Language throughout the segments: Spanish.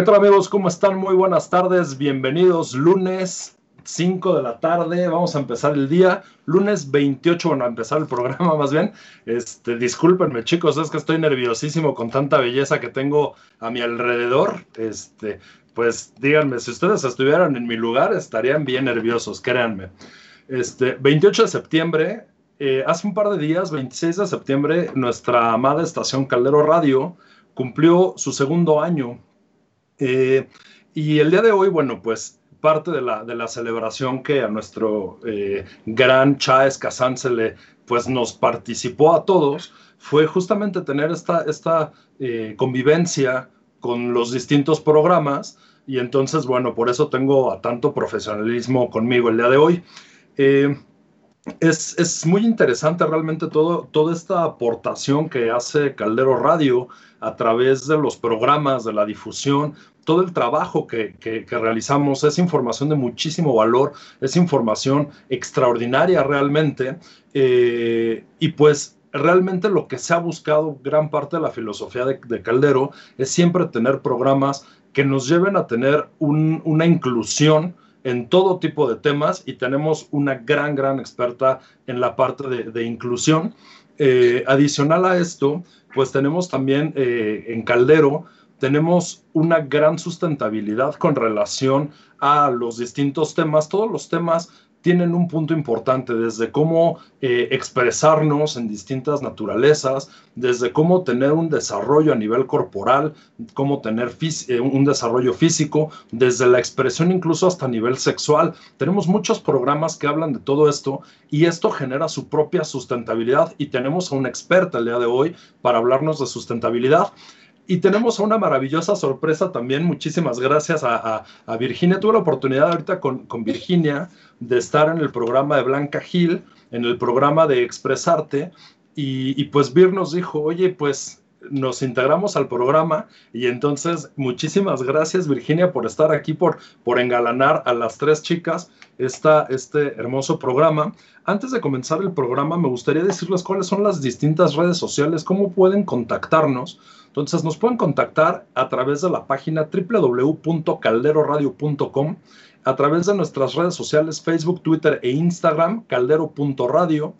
¿Qué tal amigos? ¿Cómo están? Muy buenas tardes. Bienvenidos. Lunes 5 de la tarde. Vamos a empezar el día. Lunes 28, bueno, a empezar el programa más bien. Este, discúlpenme chicos, es que estoy nerviosísimo con tanta belleza que tengo a mi alrededor. Este, pues díganme, si ustedes estuvieran en mi lugar, estarían bien nerviosos, créanme. Este, 28 de septiembre, eh, hace un par de días, 26 de septiembre, nuestra amada estación Caldero Radio cumplió su segundo año eh, y el día de hoy, bueno, pues parte de la, de la celebración que a nuestro eh, gran Chávez Kazán se le, pues nos participó a todos, fue justamente tener esta, esta eh, convivencia con los distintos programas y entonces, bueno, por eso tengo a tanto profesionalismo conmigo el día de hoy. Es, es, muy interesante realmente todo, toda esta aportación que hace Caldero Radio a través de los programas, de la difusión, todo el trabajo que, realizamos es información de muchísimo valor, es información extraordinaria realmente. Eh, y pues realmente lo que se ha buscado, gran parte de la filosofía de, Caldero, es siempre tener programas que nos lleven a tener una inclusión en todo tipo de temas y tenemos una gran, gran experta en la parte de, inclusión. Eh, adicional a esto, pues tenemos también eh, en Caldero tenemos una gran sustentabilidad con relación a los distintos temas. Todos los temas tienen un punto importante, desde cómo eh, expresarnos en distintas naturalezas, desde cómo tener un desarrollo a nivel corporal, cómo tener eh, un desarrollo físico, desde la expresión incluso hasta nivel sexual. Tenemos muchos programas que hablan de todo esto y esto genera su propia sustentabilidad y tenemos a una experta el día de hoy para hablarnos de sustentabilidad. Y tenemos una maravillosa sorpresa también. Muchísimas gracias a, Virginia. Tuve la oportunidad ahorita con, Virginia de estar en el programa de Blanca Gil, en el programa de Expresarte. Y, y pues Vir nos dijo, oye, pues nos integramos al programa y entonces muchísimas gracias Virginia por estar aquí, por, por engalanar a las tres chicas esta, este hermoso programa. Antes de comenzar el programa me gustaría decirles cuáles son las distintas redes sociales, cómo pueden contactarnos. Entonces nos pueden contactar a través de la página www.calderoradio.com, a través de nuestras redes sociales Facebook, Twitter e Instagram, caldero.radio.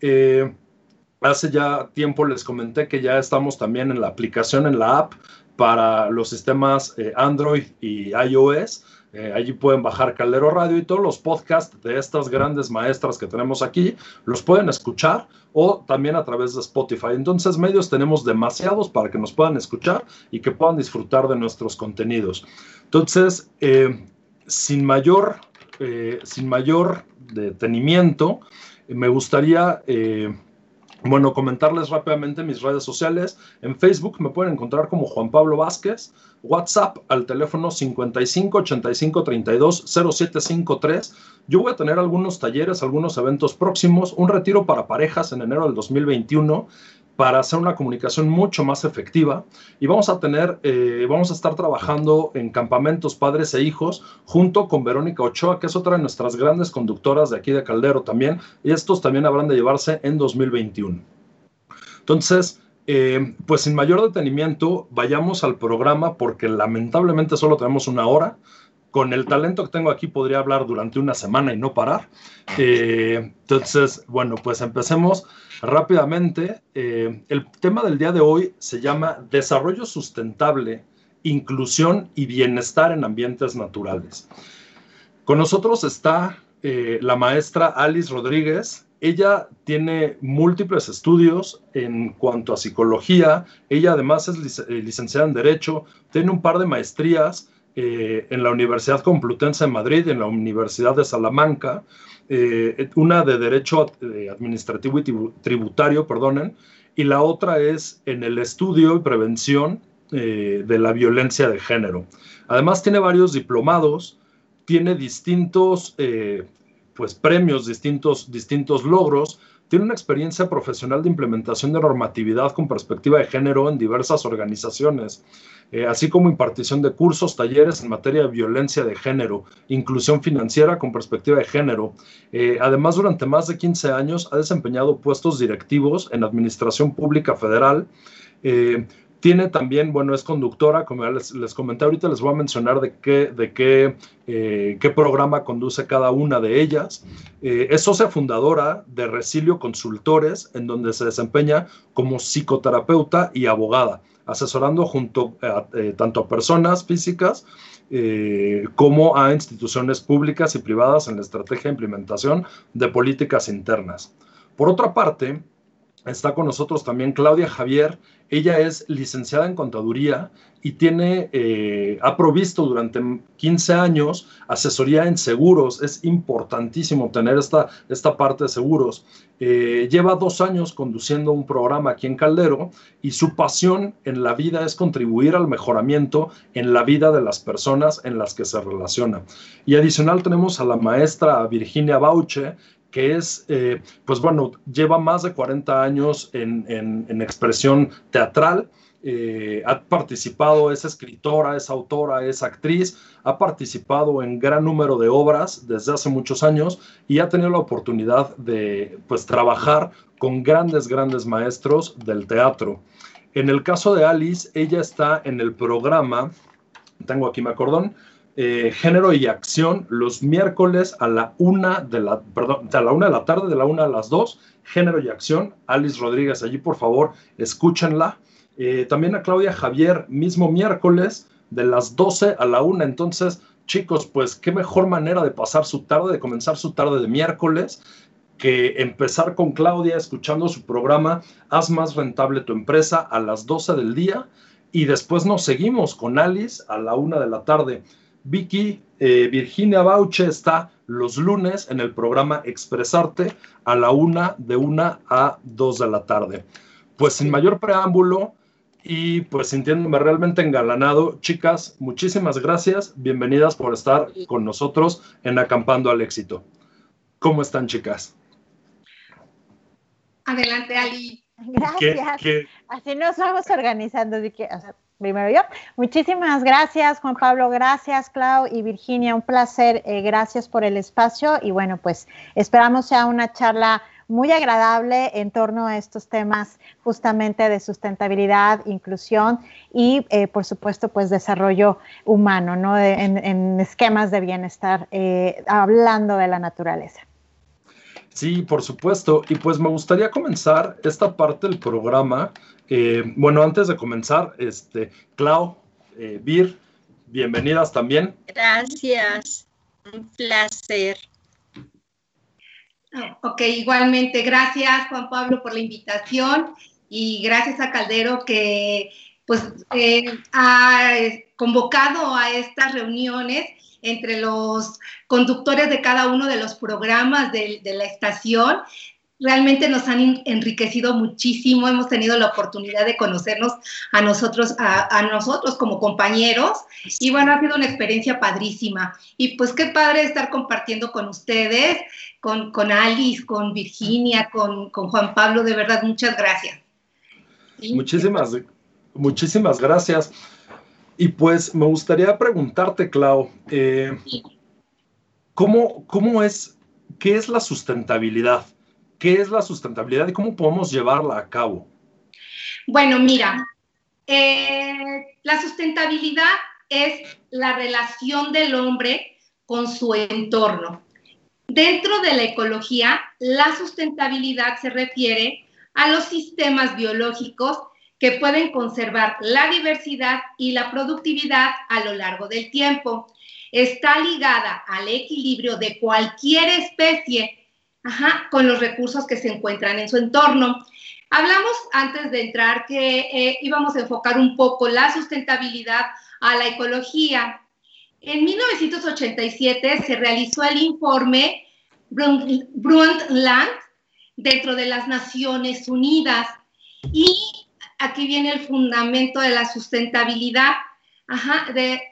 Eh, hace ya tiempo les comenté que ya estamos también en la aplicación, en la app para los sistemas eh, Android y iOS. Eh, allí pueden bajar Caldero Radio y todos los podcasts de estas grandes maestras que tenemos aquí los pueden escuchar o también a través de Spotify. Entonces, medios tenemos demasiados para que nos puedan escuchar y que puedan disfrutar de nuestros contenidos. Entonces, eh, sin mayor, sin mayor detenimiento, me gustaría bueno, comentarles rápidamente mis redes sociales. En Facebook me pueden encontrar como Juan Pablo Vázquez, WhatsApp al teléfono 55 85 32 0753. Yo voy a tener algunos talleres, algunos eventos próximos, un retiro para parejas en enero del 2021 para hacer una comunicación mucho más efectiva. Y vamos a tener, eh, vamos a estar trabajando en campamentos padres e hijos junto con Verónica Ochoa, que es otra de nuestras grandes conductoras de aquí de Caldero también, y estos también habrán de llevarse en 2021. Entonces, eh, pues sin mayor detenimiento, vayamos al programa porque lamentablemente solo tenemos una hora con el talento que tengo aquí podría hablar durante una semana y no parar. Eh, entonces, bueno, pues empecemos rápidamente. Eh, el tema del día de hoy se llama Desarrollo Sustentable, Inclusión y Bienestar en Ambientes Naturales. Con nosotros está eh, la maestra Alice Rodríguez. Ella tiene múltiples estudios en cuanto a psicología. Ella además es licenciada en Derecho, tiene un par de maestrías eh, en la Universidad Complutense de Madrid, en la Universidad de Salamanca, eh, una de Derecho eh, Administrativo y Tributario, perdonen, y la otra es en el estudio y prevención de la violencia de género. Además tiene varios diplomados, tiene distintos pues, premios, distintos, distintos logros, tiene una experiencia profesional de implementación de normatividad con perspectiva de género en diversas organizaciones. Eh, así como impartición de cursos, talleres en materia de violencia de género, inclusión financiera con perspectiva de género. Eh, además, durante más de 15 años ha desempeñado puestos directivos en Administración Pública Federal. Eh, tiene también, bueno, es conductora, como les, les comenté ahorita, les voy a mencionar de qué, de qué, eh, qué programa conduce cada una de ellas. Eh, es socia fundadora de Resilio Consultores, en donde se desempeña como psicoterapeuta y abogada, asesorando junto eh, tanto a personas físicas como a instituciones públicas y privadas en la estrategia de implementación de políticas internas. Por otra parte, Está con nosotros también Claudia Javier. Ella es licenciada en contaduría y tiene, eh, ha provisto durante 15 años asesoría en seguros. Es importantísimo tener esta, esta parte de seguros. Eh, lleva dos años conduciendo un programa aquí en Caldero y su pasión en la vida es contribuir al mejoramiento en la vida de las personas en las que se relaciona. Y adicional tenemos a la maestra Virginia Bauche, que es, eh, pues bueno, lleva más de 40 años en, expresión teatral. Eh, ha participado, es escritora, es autora, es actriz, ha participado en gran número de obras desde hace muchos años y ha tenido la oportunidad de pues trabajar con grandes, grandes maestros del teatro. En el caso de Alice, ella está en el programa, tengo aquí mi acordón, eh, género y acción los miércoles a la una de la, perdón, a la una de la tarde, de la una a las dos, género y acción, Alice Rodríguez, allí por favor, escúchenla. Eh, también a Claudia Javier, mismo miércoles, de las 12 a la una. Entonces, chicos, pues qué mejor manera de pasar su tarde, de comenzar su tarde de miércoles, que empezar con Claudia escuchando su programa, haz más rentable tu empresa a las 12 del día y después nos seguimos con Alice a la una de la tarde. Vicky eh, Virginia Bauche está los lunes en el programa Expresarte a la una, de una a dos de la tarde. Pues sin mayor preámbulo y pues sintiéndome realmente engalanado, chicas, muchísimas gracias. Bienvenidas por estar con nosotros en Acampando al Éxito. ¿Cómo están, chicas? Adelante, Ali. Gracias. Así nos vamos organizando. Que, primero yo. Muchísimas gracias, Juan Pablo, gracias, Clau y Virginia, un placer, eh, gracias por el espacio y bueno, pues esperamos sea una charla muy agradable en torno a estos temas justamente de sustentabilidad, inclusión y, eh, por supuesto, pues desarrollo humano, ¿no? en, esquemas de bienestar, eh, hablando de la naturaleza. Sí, por supuesto. Y pues me gustaría comenzar esta parte del programa eh, bueno, antes de comenzar, este, Clau, eh, Vir, bienvenidas también. Gracias, un placer. Ok, igualmente, gracias Juan Pablo por la invitación y gracias a Caldero que pues eh, ha convocado a estas reuniones entre los conductores de cada uno de los programas de, de la estación realmente nos han enriquecido muchísimo, hemos tenido la oportunidad de conocernos a nosotros, a, nosotros como compañeros y bueno, ha sido una experiencia padrísima y pues qué padre estar compartiendo con ustedes, con, con Alice, con Virginia, con, Juan Pablo, de verdad, muchas gracias. Muchísimas, muchísimas gracias. Y pues me gustaría preguntarte, Clau, eh, ¿cómo, ¿cómo es, qué es la sustentabilidad? ¿Qué es la sustentabilidad y cómo podemos llevarla a cabo? Bueno, mira, eh, la sustentabilidad es la relación del hombre con su entorno. Dentro de la ecología, la sustentabilidad se refiere a los sistemas biológicos que pueden conservar la diversidad y la productividad a lo largo del tiempo. Está ligada al equilibrio de cualquier especie con los recursos que se encuentran en su entorno. Hablamos antes de entrar que eh, íbamos a enfocar un poco la sustentabilidad a la ecología. En 1987 se realizó el informe Brundtland dentro de las Naciones Unidas y aquí viene el fundamento de la sustentabilidad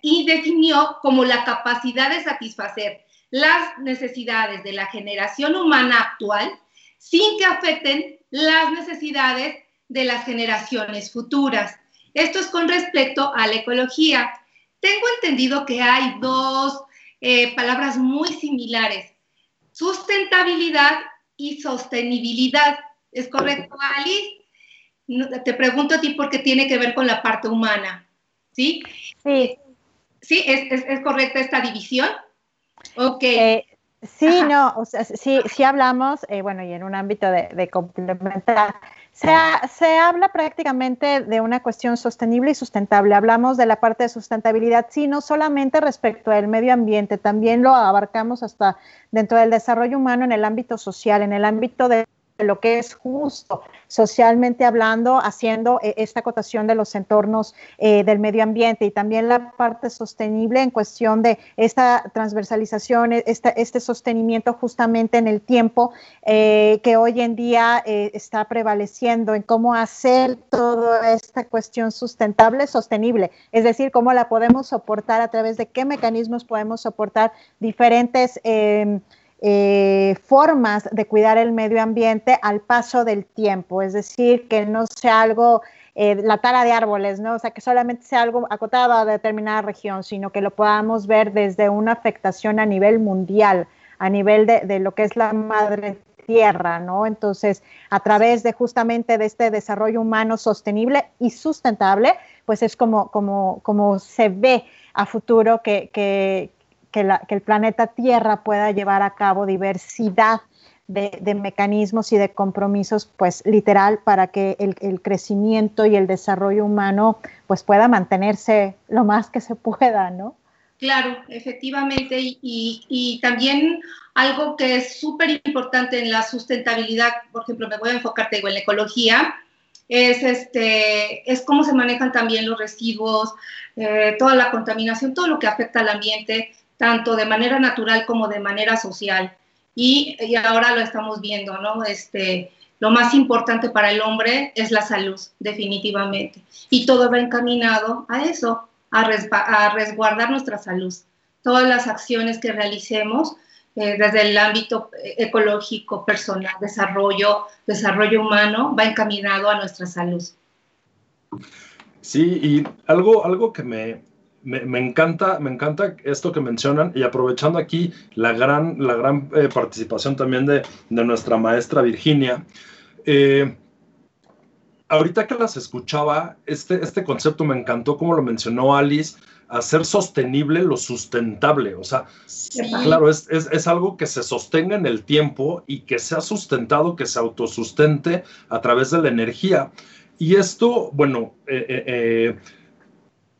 y definió como la capacidad de satisfacer las necesidades de la generación humana actual sin que afecten las necesidades de las generaciones futuras. Esto es con respecto a la ecología. Tengo entendido que hay dos eh, palabras muy similares, sustentabilidad y sostenibilidad. ¿Es correcto, Alice? te pregunto a ti porque tiene que ver con la parte humana, ¿sí? Sí. ¿Sí? ¿Es, correcta esta división? Ok. Eh, sí, no, o sea, sí, sí hablamos, eh, bueno, y en un ámbito de, de complementar, se, se, habla prácticamente de una cuestión sostenible y sustentable. Hablamos de la parte de sustentabilidad, sí, no solamente respecto al medio ambiente, también lo abarcamos hasta dentro del desarrollo humano en el ámbito social, en el ámbito de lo que es justo socialmente hablando, haciendo eh, esta acotación de los entornos eh, del medio ambiente y también la parte sostenible en cuestión de esta transversalización, e, este sostenimiento justamente en el tiempo eh, que hoy en día está prevaleciendo en cómo hacer toda esta cuestión sustentable, sostenible, es decir, cómo la podemos soportar, a través de qué mecanismos podemos soportar diferentes em, eh, formas de cuidar el medio ambiente al paso del tiempo, es decir, que no sea algo, eh, la tala de árboles, ¿no? O sea, que solamente sea algo acotado a determinada región, sino que lo podamos ver desde una afectación a nivel mundial, a nivel de, lo que es la madre tierra, ¿no? Entonces, a través de justamente de este desarrollo humano sostenible y sustentable, pues es como, como, como se ve a futuro que, que, el planeta Tierra pueda llevar a cabo diversidad de, mecanismos y de compromisos, pues literal, para que el, crecimiento y el desarrollo humano pues pueda mantenerse lo más que se pueda, ¿no? Claro, efectivamente, y, también algo que es súper importante en la sustentabilidad, por ejemplo, me voy a enfocar, en la ecología, es, este, es cómo se manejan también los residuos, eh, toda la contaminación, todo lo que afecta al ambiente, tanto de manera natural como de manera social. Y, ahora lo estamos viendo, ¿no? Este, lo más importante para el hombre es la salud, definitivamente. Y todo va encaminado a eso, a, resguardar nuestra salud. Todas las acciones que realicemos eh, desde el ámbito ecológico, personal, desarrollo, desarrollo humano, va encaminado a nuestra salud. Sí, y algo, algo que me, me, encanta, me encanta esto que mencionan y aprovechando aquí la gran, la gran eh, participación también de, nuestra maestra Virginia. Eh, ahorita que las escuchaba, este, este concepto me encantó como lo mencionó Alice, hacer sostenible lo sustentable. O sea, claro, es, es, algo que se sostenga en el tiempo y que sea sustentado, que se autosustente a través de la energía. Y esto, bueno, eh,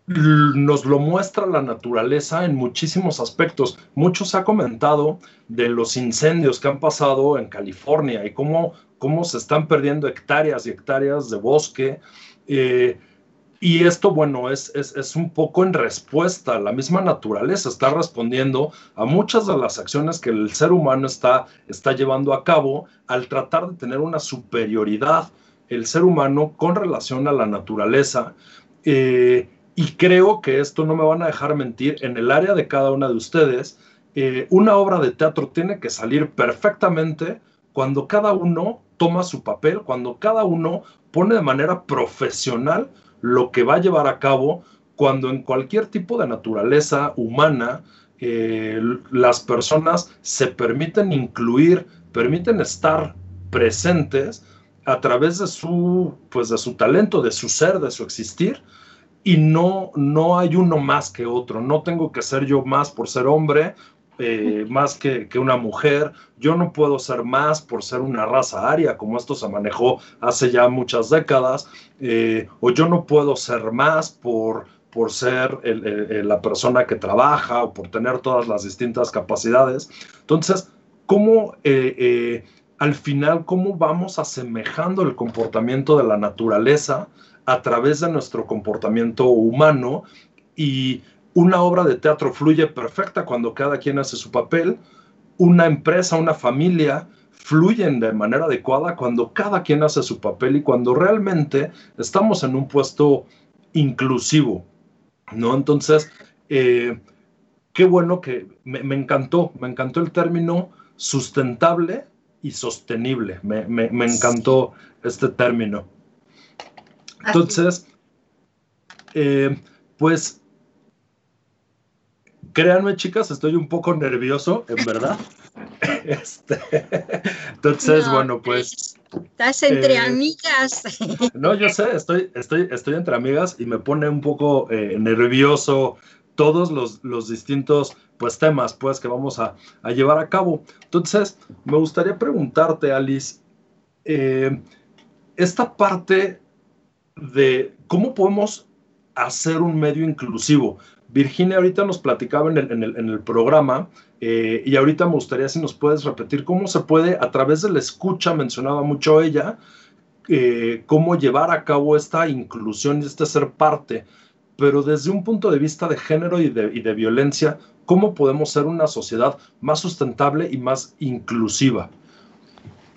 nos lo muestra la naturaleza en muchísimos aspectos. Mucho se ha comentado de los incendios que han pasado en California y cómo, cómo se están perdiendo hectáreas y hectáreas de bosque. Eh, y esto, bueno, es, es, un poco en respuesta. La misma naturaleza está respondiendo a muchas de las acciones que el ser humano está, está llevando a cabo al tratar de tener una superioridad el ser humano con relación a la naturaleza. Eh, y creo que esto no me van a dejar mentir, en el área de cada una de ustedes, eh, una obra de teatro tiene que salir perfectamente cuando cada uno toma su papel, cuando cada uno pone de manera profesional lo que va a llevar a cabo, cuando en cualquier tipo de naturaleza humana eh, las personas se permiten incluir, permiten estar presentes a través de su, pues de su talento, de su ser, de su existir, y no, no hay uno más que otro. No tengo que ser yo más por ser hombre, eh, más que, una mujer. Yo no puedo ser más por ser una raza aria, como esto se manejó hace ya muchas décadas. Eh, o yo no puedo ser más por, por ser la persona que trabaja o por tener todas las distintas capacidades. Entonces, ¿cómo eh, al final, cómo vamos asemejando el comportamiento de la naturaleza? A través de nuestro comportamiento humano y una obra de teatro fluye perfecta cuando cada quien hace su papel, una empresa, una familia fluyen de manera adecuada cuando cada quien hace su papel y cuando realmente estamos en un puesto inclusivo, ¿no? Entonces, eh, qué bueno que me, encantó, me encantó el término sustentable y sostenible, me, me encantó este término. Entonces, eh, pues, créanme chicas, estoy un poco nervioso, en verdad. Este, entonces, bueno, pues... Estás entre eh, amigas. No, yo sé, estoy, estoy, estoy entre amigas y me pone un poco eh, nervioso todos los, distintos pues, temas pues, que vamos a, llevar a cabo. Entonces, me gustaría preguntarte, Alice, eh, esta parte de cómo podemos hacer un medio inclusivo. Virginia ahorita nos platicaba en el, programa eh, y ahorita me gustaría si nos puedes repetir cómo se puede, a través de la escucha, mencionaba mucho ella, eh, cómo llevar a cabo esta inclusión y este ser parte, pero desde un punto de vista de género y de, y de violencia, ¿cómo podemos ser una sociedad más sustentable y más inclusiva?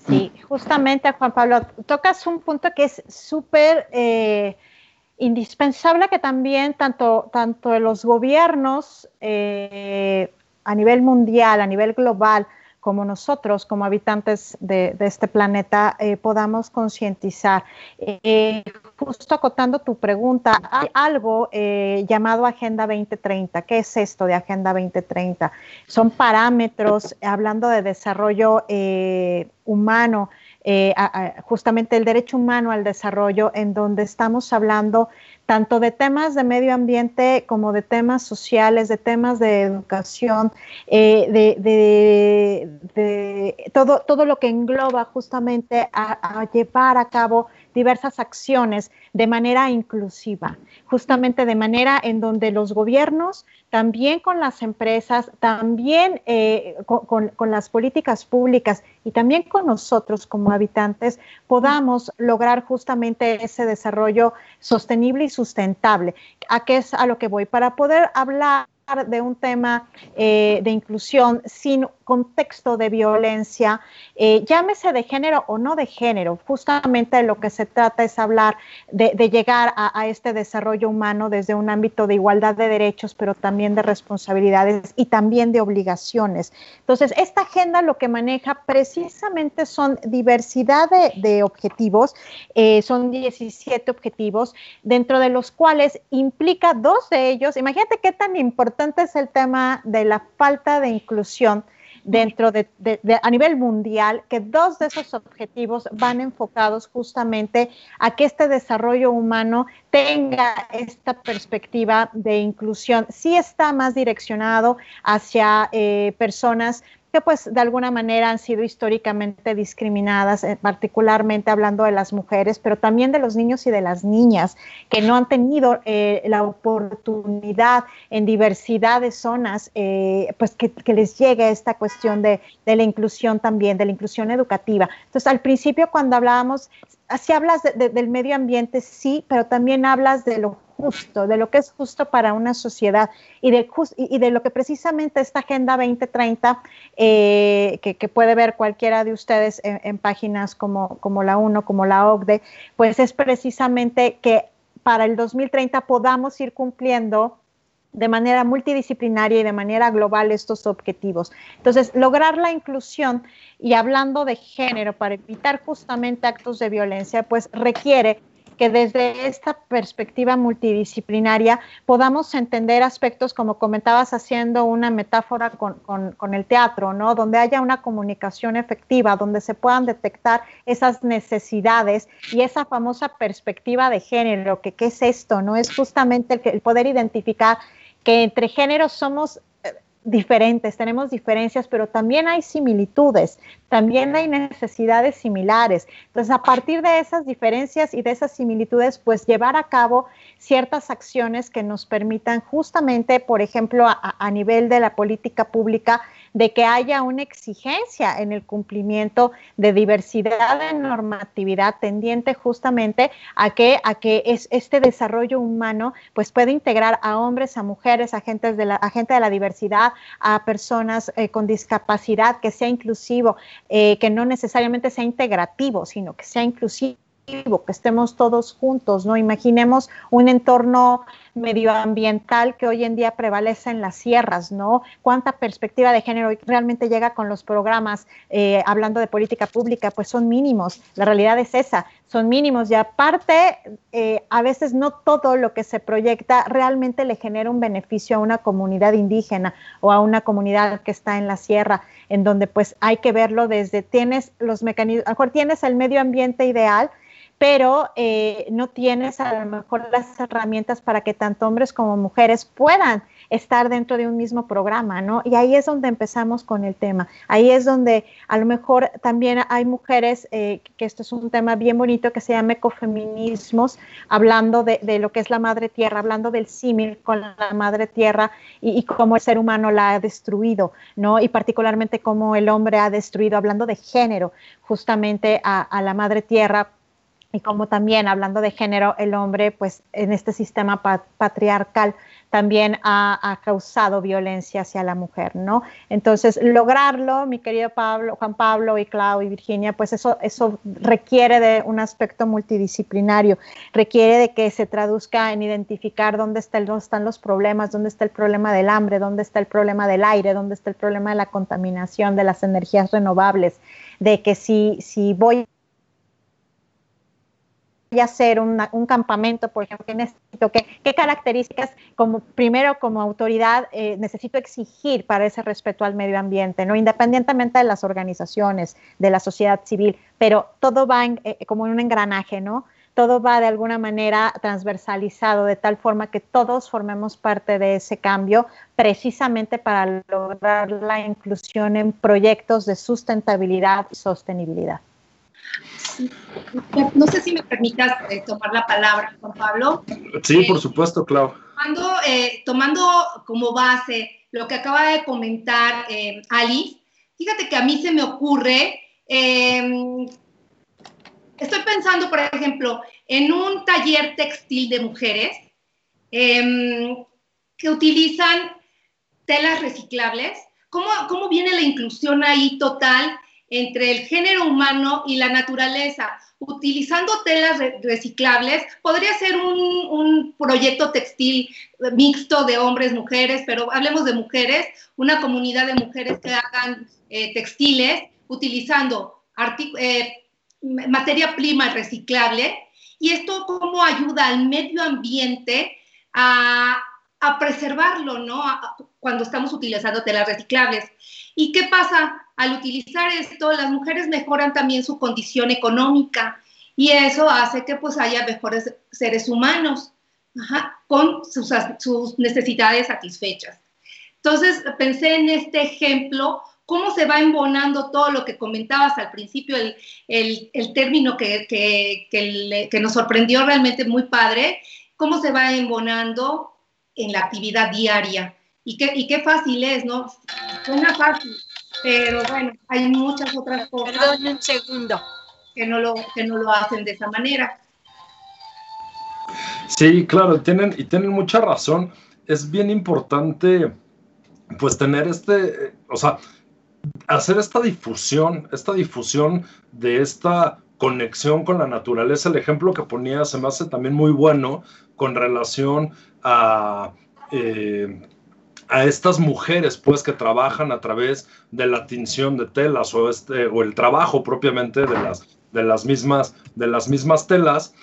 Sí, justamente, Juan Pablo, tocas un punto que es súper eh, indispensable que también tanto, tanto los gobiernos eh, a nivel mundial, a nivel global, como nosotros, como habitantes de, este planeta, eh, podamos concientizar. Eh, justo acotando tu pregunta, hay algo eh, llamado Agenda 2030. ¿Qué es esto de Agenda 2030? Son parámetros, hablando de desarrollo humano, justamente el derecho humano al desarrollo, en donde estamos hablando tanto de temas de medio ambiente como de temas sociales, de temas de educación, eh, de, todo, todo lo que engloba justamente a, llevar a cabo diversas acciones de manera inclusiva, justamente de manera en donde los gobiernos, también con las empresas, también eh, con, con, las políticas públicas y también con nosotros como habitantes, podamos lograr justamente ese desarrollo sostenible y sustentable. ¿A qué es a lo que voy? Para poder hablar de un tema eh, de inclusión sin contexto de violencia, eh, llámese de género o no de género. Justamente lo que se trata es hablar de, llegar a, este desarrollo humano desde un ámbito de igualdad de derechos, pero también de responsabilidades y también de obligaciones. Entonces, esta agenda lo que maneja precisamente son diversidad de, objetivos, eh, son 17 objetivos, dentro de los cuales implica dos de ellos. Imagínate qué tan importante es el tema de la falta de inclusión dentro de, a nivel mundial, que dos de esos objetivos van enfocados justamente a que este desarrollo humano tenga esta perspectiva de inclusión. Sí está más direccionado hacia eh, personas pues de alguna manera han sido históricamente discriminadas, eh, particularmente hablando de las mujeres, pero también de los niños y de las niñas que no han tenido eh, la oportunidad en diversidad de zonas, eh, pues que, les llegue esta cuestión de, la inclusión también, de la inclusión educativa. Entonces, al principio cuando hablábamos, así hablas del medio ambiente, sí, pero también hablas de lo justo, de lo que es justo para una sociedad y de, y de lo que precisamente esta Agenda 2030, eh, que, puede ver cualquiera de ustedes en, páginas como, como la UNO, como la OCDE, pues es precisamente que para el 2030 podamos ir cumpliendo de manera multidisciplinaria y de manera global estos objetivos. Entonces, lograr la inclusión y hablando de género para evitar justamente actos de violencia, pues requiere que desde esta perspectiva multidisciplinaria podamos entender aspectos, como comentabas, haciendo una metáfora con, el teatro, ¿no? Donde haya una comunicación efectiva, donde se puedan detectar esas necesidades y esa famosa perspectiva de género, que qué es esto, ¿no? Es justamente el poder identificar que entre géneros somos diferentes, tenemos diferencias, pero también hay similitudes, también hay necesidades similares. Entonces, a partir de esas diferencias y de esas similitudes, pues llevar a cabo ciertas acciones que nos permitan justamente, por ejemplo, a, nivel de la política pública, de que haya una exigencia en el cumplimiento de diversidad de normatividad tendiente justamente a que, a que es, este desarrollo humano pues puede integrar a hombres, a mujeres, agentes de la, a gente de la diversidad, a personas eh, con discapacidad, que sea inclusivo, eh, que no necesariamente sea integrativo, sino que sea inclusivo que estemos todos juntos, ¿no? Imaginemos un entorno medioambiental que hoy en día prevalece en las sierras, ¿no? Cuánta perspectiva de género realmente llega con los programas eh, hablando de política pública, pues son mínimos. La realidad es esa, son mínimos y aparte, eh, a veces no todo lo que se proyecta realmente le genera un beneficio a una comunidad indígena o a una comunidad que está en la sierra, en donde pues hay que verlo desde, tienes los mecanismos, a lo tienes el medio ambiente ideal, pero eh, no tienes a lo mejor las herramientas para que tanto hombres como mujeres puedan estar dentro de un mismo programa, ¿no? Y ahí es donde empezamos con el tema. Ahí es donde a lo mejor también hay mujeres, eh, que esto es un tema bien bonito que se llama ecofeminismos, hablando de, lo que es la madre tierra, hablando del símil con la madre tierra y, cómo el ser humano la ha destruido, ¿no? Y particularmente cómo el hombre ha destruido, hablando de género, justamente a la madre tierra y como también hablando de género, el hombre, pues en este sistema patriarcal también ha, causado violencia hacia la mujer, ¿no? Entonces, lograrlo, mi querido Pablo, Juan Pablo y Clau y Virginia, pues eso, eso requiere de un aspecto multidisciplinario, requiere de que se traduzca en identificar dónde, dónde están los problemas, dónde está el problema del hambre, dónde está el problema del aire, dónde está el problema de la contaminación, de las energías renovables, de que si, si voy hacer un campamento, por ejemplo, ¿qué necesito? ¿Qué, qué características, como primero como autoridad, eh, necesito exigir para ese respeto al medio ambiente, ¿no? independientemente de las organizaciones, de la sociedad civil, pero todo va eh, como en un engranaje, ¿no? Todo va de alguna manera transversalizado, de tal forma que todos formemos parte de ese cambio, precisamente para lograr la inclusión en proyectos de sustentabilidad y sostenibilidad. No sé si me permitas eh, tomar la palabra, Juan Pablo. Sí, por supuesto, Clau. Tomando, eh, tomando, como base lo que acaba de comentar eh, Alice, fíjate que a mí se me ocurre, em, estoy pensando, por ejemplo, en un taller textil de mujeres em, que utilizan telas reciclables. ¿Cómo, ¿Cómo viene la inclusión ahí total entre el género humano y la naturaleza, utilizando telas reciclables. Podría ser un, proyecto textil mixto de hombres, mujeres, pero hablemos de mujeres, una comunidad de mujeres que hagan eh, textiles utilizando eh, materia prima reciclable. Y esto cómo ayuda al medio ambiente a, preservarlo, ¿no? cuando estamos utilizando telas reciclables. ¿Y qué pasa? Al utilizar esto, las mujeres mejoran también su condición económica y eso hace que pues haya mejores seres humanos con sus, necesidades satisfechas. Entonces pensé en este ejemplo, cómo se va embonando todo lo que comentabas al principio, el, término que, que, nos sorprendió realmente muy padre, cómo se va embonando en la actividad diaria. Y qué, y qué fácil es, ¿no? Suena fácil, pero bueno, hay muchas otras cosas. Perdón un segundo. Que no lo, que no lo hacen de esa manera. Sí, claro, tienen, y tienen mucha razón. Es bien importante, pues, tener este, o sea, hacer esta difusión, esta difusión de esta conexión con la naturaleza. El ejemplo que ponía se me hace también muy bueno con relación a eh, a estas mujeres pues que trabajan a través de la tinción de telas o, este, o el trabajo propiamente de las, de las, mismas, de las mismas telas.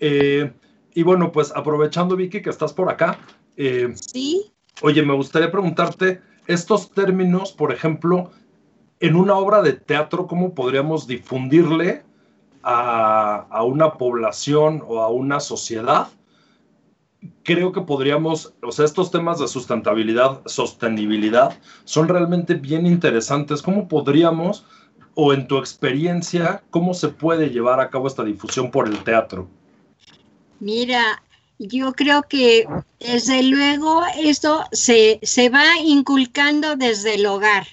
Eh, y bueno, pues aprovechando Vicky que estás por acá. Eh, sí. Oye, me gustaría preguntarte estos términos, por ejemplo, en una obra de teatro, ¿cómo podríamos difundirle a, a una población o a una sociedad creo que podríamos, o sea, estos temas de sustentabilidad, sostenibilidad, son realmente bien interesantes. ¿Cómo podríamos, o en tu experiencia, cómo se puede llevar a cabo esta difusión por el teatro? Mira, yo creo que desde luego esto se, se va inculcando desde el hogar,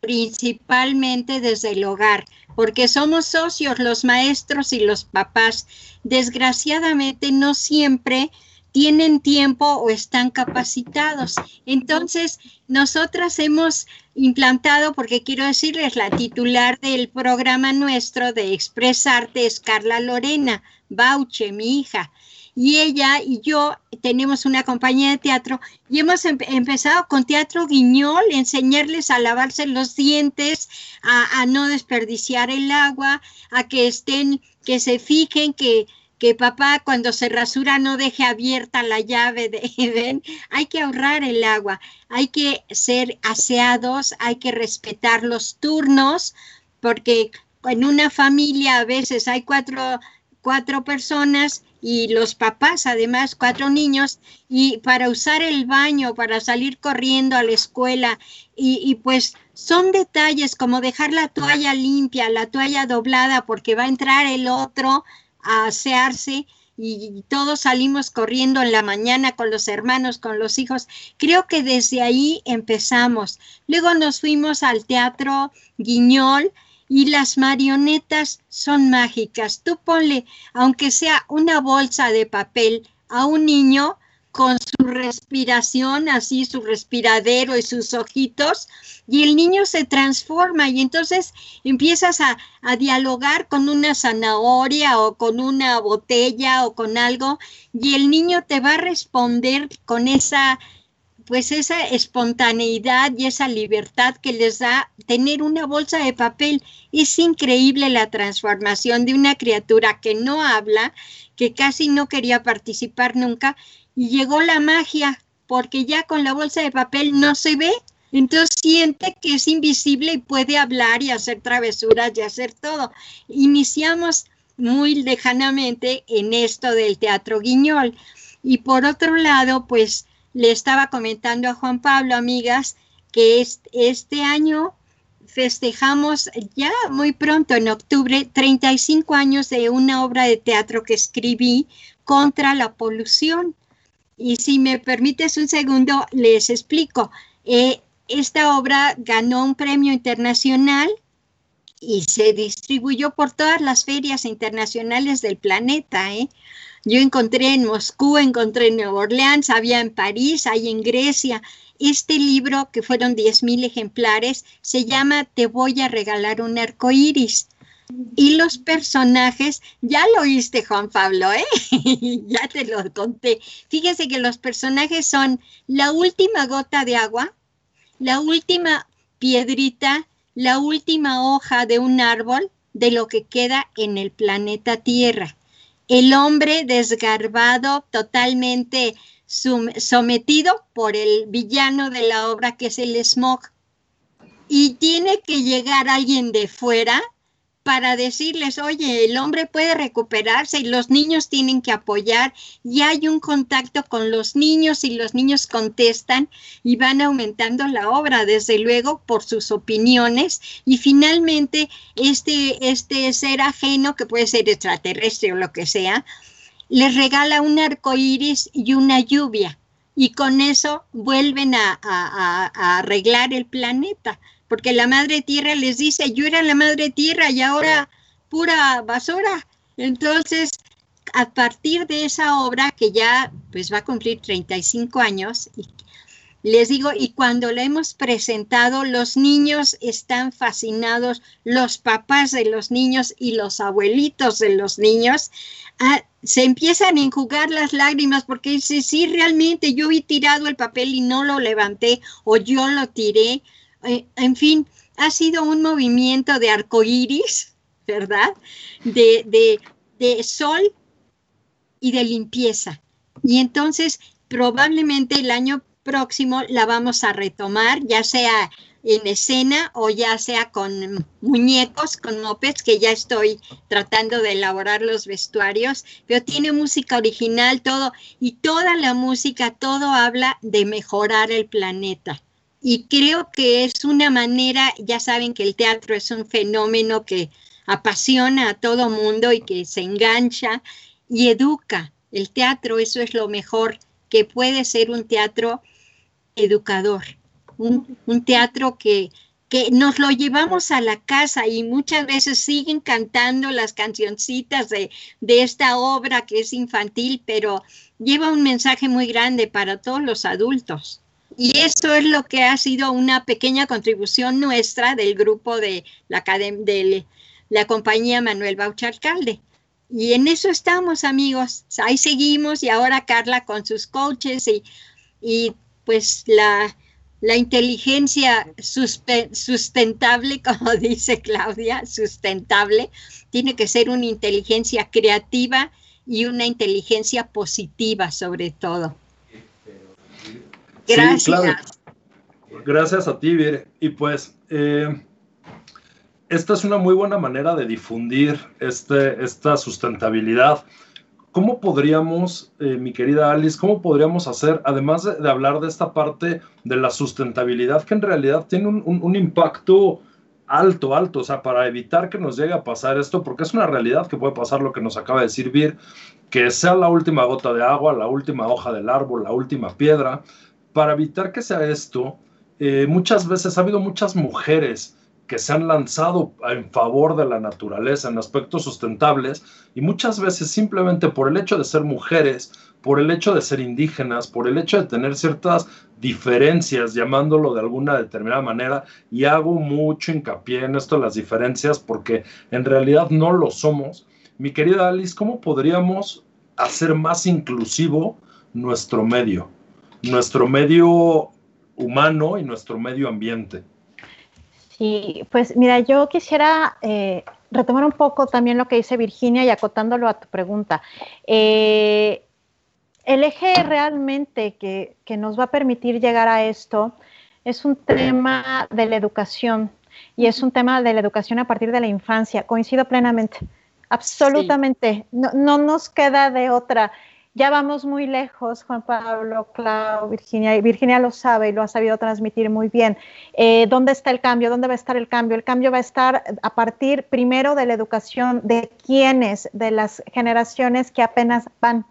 principalmente desde el hogar, porque somos socios los maestros y los papás. Desgraciadamente no siempre tienen tiempo o están capacitados. Entonces, nosotras hemos implantado, porque quiero decirles, la titular del programa nuestro de Expresarte es Carla Lorena Bauche, mi hija. y ella y yo tenemos una compañía de teatro y hemos empezado con teatro guiñol, enseñarles a lavarse los dientes, a, a no desperdiciar el agua, a que estén, que se fijen que que papá cuando se rasura no deje abierta la llave de ven, hay que ahorrar el agua, hay que ser aseados, hay que respetar los turnos, porque en una familia a veces hay cuatro, cuatro personas y los papás, además, cuatro niños, y para usar el baño, para salir corriendo a la escuela, y, y, pues son detalles como dejar la toalla limpia, la toalla doblada, porque va a entrar el otro, a asearse y todos salimos corriendo en la mañana con los hermanos, con los hijos. Creo que desde ahí empezamos. Luego nos fuimos al teatro Guiñol y las marionetas son mágicas. Tú ponle, aunque sea una bolsa de papel a un niño con su respiración, así su respiradero y sus ojitos, y el niño se transforma y entonces empiezas a, dialogar con una zanahoria o con una botella o con algo, y el niño te va a responder con esa pues esa espontaneidad y esa libertad que les da tener una bolsa de papel. Es increíble la transformación de una criatura que no habla, que casi no quería participar nunca, y llegó la magia, porque ya con la bolsa de papel no se ve, entonces siente que es invisible y puede hablar y hacer travesuras y hacer todo. Iniciamos muy lejanamente en esto del teatro guiñol. Y por otro lado, pues le estaba comentando a Juan Pablo, amigas, que este año festejamos ya muy pronto, en octubre, 35 años de una obra de teatro que escribí contra la polución. Y si me permites un segundo, les explico. Eh, esta obra ganó un premio internacional y se distribuyó por todas las ferias internacionales del planeta. ¿eh? Yo encontré en Moscú, encontré en Nueva Orleans, había en París, hay en Grecia. Este libro, que fueron 10.000 ejemplares, se llama Te voy a regalar un arco iris. Y los personajes, ya lo oíste Juan Pablo, ¿eh? ya te lo conté. Fíjese que los personajes son la última gota de agua, la última piedrita, la última hoja de un árbol de lo que queda en el planeta Tierra. El hombre desgarbado, totalmente sometido por el villano de la obra que es el smog. Y tiene que llegar alguien de fuera para decirles, oye, el hombre puede recuperarse y los niños tienen que apoyar y hay un contacto con los niños y los niños contestan y van aumentando la obra, desde luego, por sus opiniones y finalmente este, este ser ajeno, que puede ser extraterrestre o lo que sea, les regala un arco iris y una lluvia y con eso vuelven a, a arreglar el planeta porque la madre tierra les dice, yo era la madre tierra y ahora pura basura. Entonces, a partir de esa obra que ya pues va a cumplir 35 años, les digo, y cuando la hemos presentado, los niños están fascinados, los papás de los niños y los abuelitos de los niños, ah, se empiezan a enjugar las lágrimas porque dice, sí, realmente yo he tirado el papel y no lo levanté o yo lo tiré en fin, ha sido un movimiento de arcoíris, ¿verdad? De, de sol y de limpieza. Y entonces, probablemente el año próximo la vamos a retomar, ya sea en escena o ya sea con muñecos, con mopeds, que ya estoy tratando de elaborar los vestuarios, pero tiene música original, todo, y toda la música, todo habla de mejorar el planeta. Y creo que es una manera, ya saben que el teatro es un fenómeno que apasiona a todo mundo y que se engancha y educa. El teatro, eso es lo mejor que puede ser un teatro educador, un, teatro que, que nos lo llevamos a la casa y muchas veces siguen cantando las cancioncitas de, de, esta obra que es infantil, pero lleva un mensaje muy grande para todos los adultos. Y eso es lo que ha sido una pequeña contribución nuestra del grupo de la, compañía Manuel Baucha Alcalde. Y en eso estamos, amigos. Ahí seguimos y ahora Carla con sus coaches y, y pues la, la inteligencia sustentable, como dice Claudia, sustentable, tiene que ser una inteligencia creativa y una inteligencia positiva sobre todo. Gracias. Gracias a ti, Vir. Y pues, eh, esta es una muy buena manera de difundir este, esta sustentabilidad. ¿Cómo podríamos, eh, mi querida Alice, cómo podríamos hacer, además de, hablar de esta parte de la sustentabilidad, que en realidad tiene un, impacto alto, alto, o sea, para evitar que nos llegue a pasar esto, porque es una realidad que puede pasar lo que nos acaba de decir Vir, que sea la última gota de agua, la última hoja del árbol, la última piedra, para evitar que sea esto, eh, muchas veces ha habido muchas mujeres que se han lanzado en favor de la naturaleza en aspectos sustentables y muchas veces simplemente por el hecho de ser mujeres, por el hecho de ser indígenas, por el hecho de tener ciertas diferencias, llamándolo de alguna determinada manera, y hago mucho hincapié en esto, las diferencias, porque en realidad no lo somos. Mi querida Alice, ¿cómo podríamos hacer más inclusivo nuestro medio, nuestro medio humano y nuestro medio ambiente? Sí, pues mira, yo quisiera eh, retomar un poco también lo que dice Virginia y acotándolo a tu pregunta. Eh, el eje realmente que, nos va a permitir llegar a esto es un tema de la educación y es un tema de la educación a partir de la infancia. Coincido plenamente, absolutamente. No, no nos queda de otra ya vamos muy lejos, Juan Pablo, Clau, Virginia, y Virginia lo sabe y lo ha sabido transmitir muy bien. Eh, ¿Dónde está el cambio? ¿Dónde va a estar el cambio? El cambio va a estar a partir primero de la educación de quienes, de las generaciones que apenas van,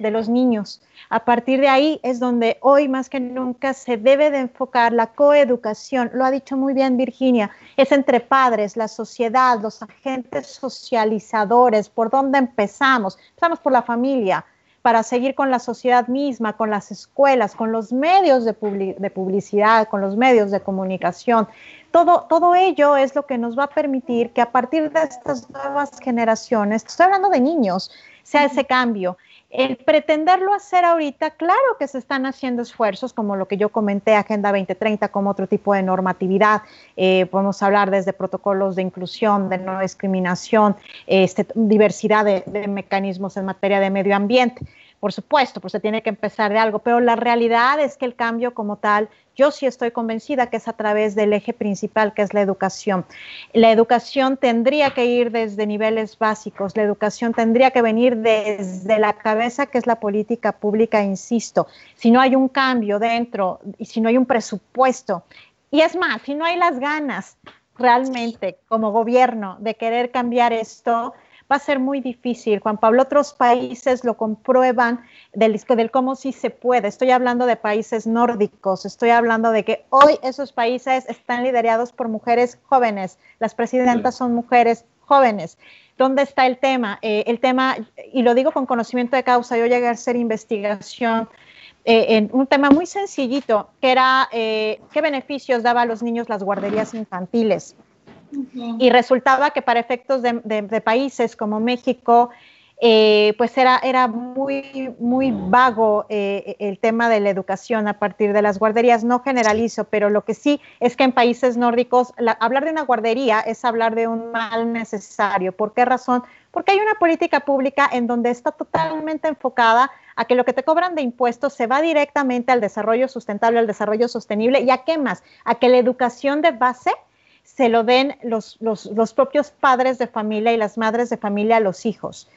de los niños. A partir de ahí es donde hoy más que nunca se debe de enfocar la coeducación. Lo ha dicho muy bien Virginia, es entre padres, la sociedad, los agentes socializadores, por dónde empezamos. Empezamos por la familia, para seguir con la sociedad misma, con las escuelas, con los medios de, publicidad, con los medios de comunicación. Todo, todo ello es lo que nos va a permitir que a partir de estas nuevas generaciones, estoy hablando de niños, sea ese cambio el pretenderlo hacer ahorita, claro que se están haciendo esfuerzos, como lo que yo comenté, Agenda 2030, como otro tipo de normatividad. Eh, podemos hablar desde protocolos de inclusión, de no discriminación, este, diversidad de mecanismos en materia de medio ambiente. Por supuesto, pues se tiene que empezar de algo, pero la realidad es que el cambio como tal yo sí estoy convencida que es a través del eje principal, que es la educación. La educación tendría que ir desde niveles básicos, la educación tendría que venir desde la cabeza, que es la política pública, insisto. Si no hay un cambio dentro y si no hay un presupuesto, y es más, si no hay las ganas realmente como gobierno de querer cambiar esto, va a ser muy difícil. Juan Pablo, otros países lo comprueban del, del cómo sí se puede. Estoy hablando de países nórdicos, estoy hablando de que hoy esos países están liderados por mujeres jóvenes, las presidentas son mujeres jóvenes. ¿Dónde está el tema? Eh, el tema, y lo digo con conocimiento de causa, yo llegué a hacer investigación eh, en un tema muy sencillito, que era eh, qué beneficios daba a los niños las guarderías infantiles. Y resultaba que para efectos de, países como México, eh, pues era, era muy, muy vago eh, el tema de la educación a partir de las guarderías. No generalizo, pero lo que sí es que en países nórdicos hablar de una guardería es hablar de un mal necesario. ¿Por qué razón? Porque hay una política pública en donde está totalmente enfocada a que lo que te cobran de impuestos se va directamente al desarrollo sustentable, al desarrollo sostenible y a qué más, a que la educación de base se lo den los, los, propios padres de familia y las madres de familia a los hijos.